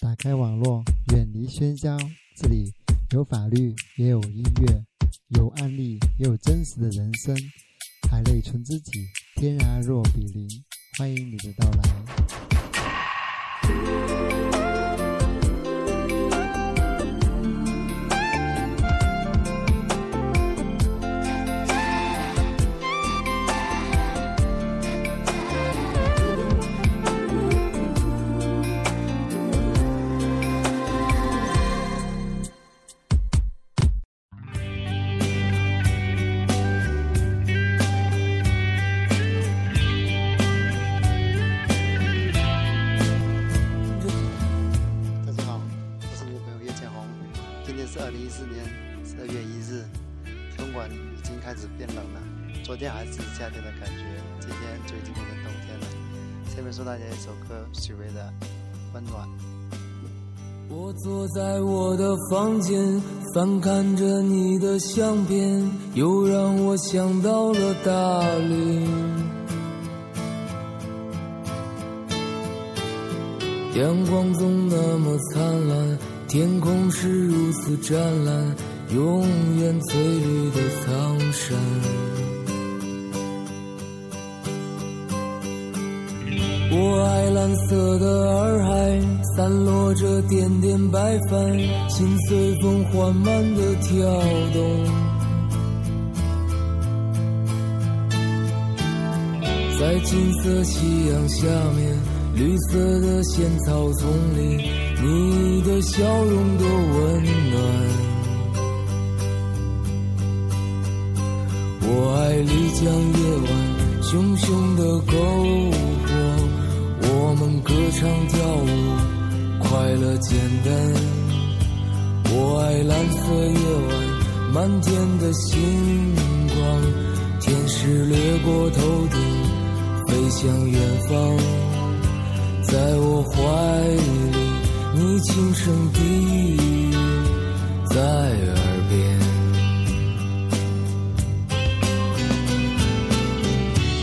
打开网络，远离喧嚣。这里有法律，也有音乐，有案例，也有真实的人生。海内存知己，天涯若比邻。欢迎你的到来。今天是二零一四年十二月一日，东莞已经开始变冷了。昨天还是夏天的感觉，今天就已经变成冬天了。下面送大家一首歌，许巍的《温暖》。我坐在我的房间，翻看着你的相片，又让我想到了大理。阳光总那么灿烂，天空是如此湛蓝，永远翠绿的苍山。我爱蓝色的洱海，散落着点点白帆，心随风缓慢的跳动。在金色夕阳下面。绿色的仙草丛里，你的笑容多温暖。我爱丽江夜晚，熊熊的篝火，我们歌唱跳舞，快乐简单。我爱蓝色夜晚，满天的星光，天使掠过头顶，飞向远方。在我怀里，你轻声低语在耳边，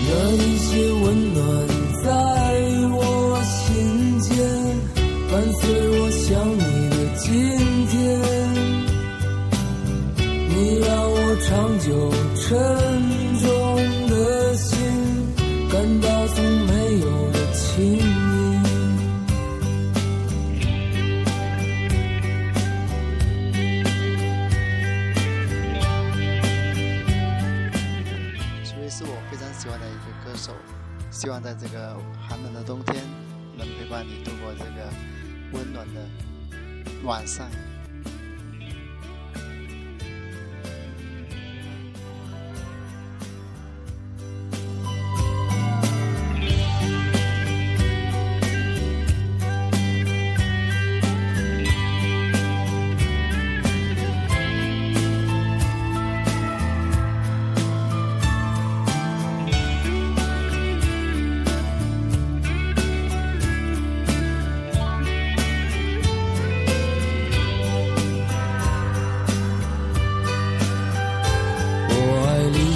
那一些温暖在我心间，伴随我想你的今天，你让我长久沉希望在这个寒冷的冬天，能陪伴你度过这个温暖的晚上。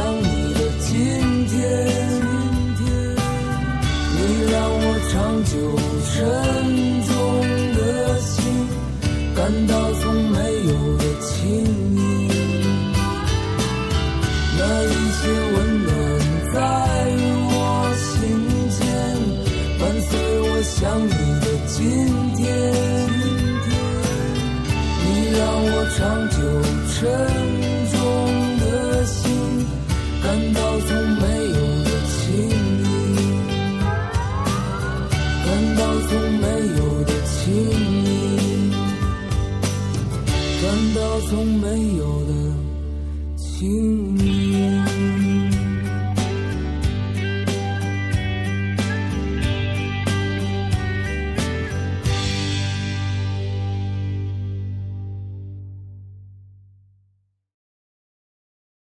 想你的今天。你让我长久沉重的心感到从没有的亲密。那一些温暖在我心间，伴随我想你的今天。你让我长久沉。感到从没有的轻易，感到从没有的轻易，感到从没有的轻易。